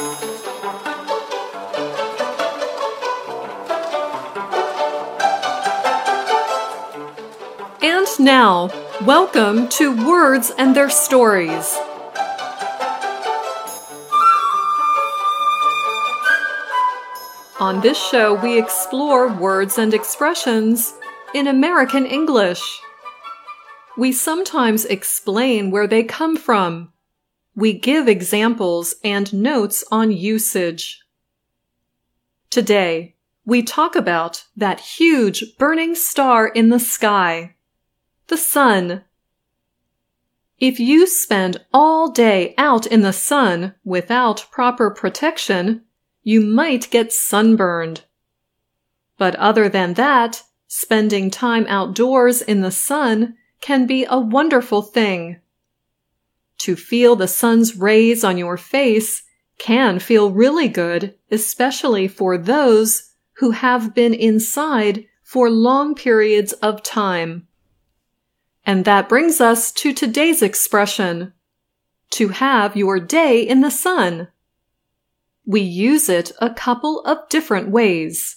And now, welcome to Words and Their Stories. On this show, we explore words and expressions in American English. We sometimes explain where they come from. We give examples and notes on usage. Today, we talk about that huge burning star in the sky, the sun. If you spend all day out in the sun without proper protection, you might get sunburned. But other than that, spending time outdoors in the sun can be a wonderful thing. To feel the sun's rays on your face can feel really good, especially for those who have been inside for long periods of time. And that brings us to today's expression to have your day in the sun we use it a couple of different ways.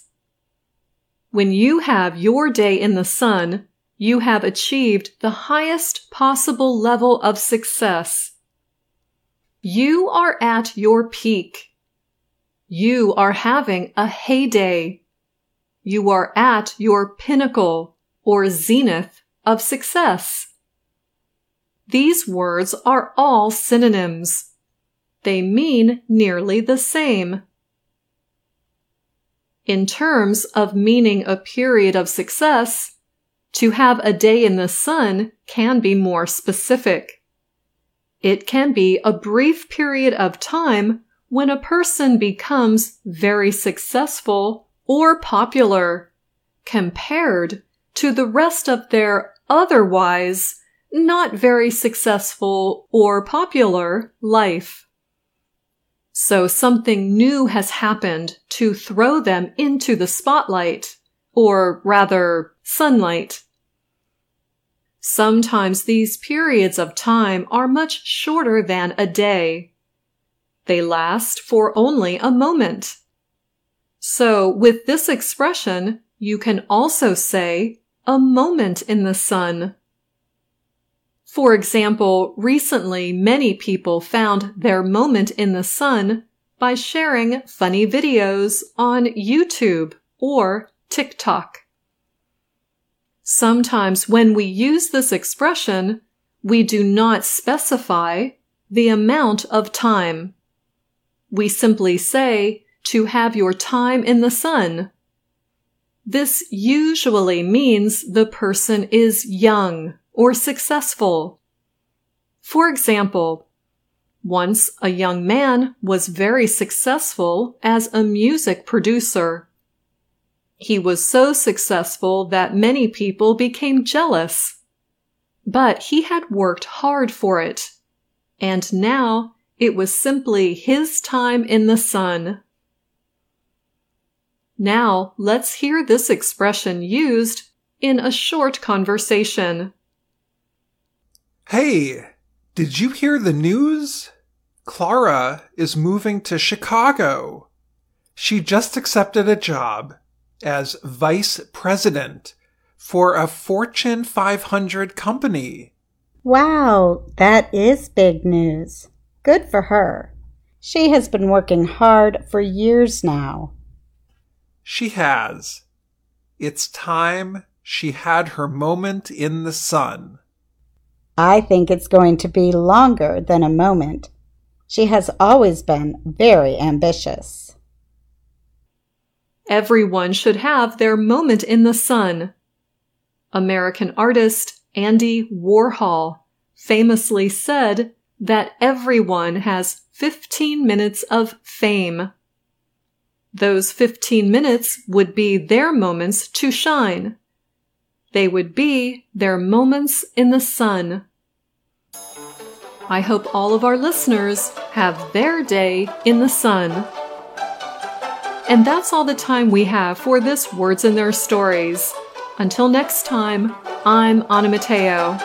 When you have your day in the sun, you have achieved the highest possible level of success. You are at your peak. You are having a heyday. You are at your pinnacle or zenith of success. These words are all synonyms. They mean nearly the same. In terms of meaning a period of success, to have a day in the sun can be more specific. It can be a brief period of time when a person becomes very successful or popular compared to the rest of their otherwise not very successful or popular life. So something new has happened to throw them into the spotlight, or rather, sunlight. Sometimes these periods of time are much shorter than a day. They last for only a moment. So with this expression, you can also say a moment in the sun. For example, recently many people found their moment in the sun by sharing funny videos on YouTube or TikTok. Sometimes when we use this expression, we do not specify the amount of time. We simply say to have your time in the sun. This usually means the person is young or successful. For example, once a young man was very successful as a music producer. He was so successful that many people became jealous. But he had worked hard for it. And now it was simply his time in the sun. Now let's hear this expression used in a short conversation. Hey, did you hear the news? Clara is moving to Chicago. She just accepted a job as vice president for a Fortune 500 company. Wow, that is big news. Good for her. She has been working hard for years now. She has. It's time she had her moment in the sun. I think it's going to be longer than a moment. She has always been very ambitious. Everyone should have their moment in the sun. American artist Andy Warhol famously said that everyone has 15 minutes of fame. Those 15 minutes would be their moments to shine. They would be their moments in the sun. I hope all of our listeners have their day in the sun. And that's all the time we have for this Words and Their Stories. Until next time, I'm Anna Matteo.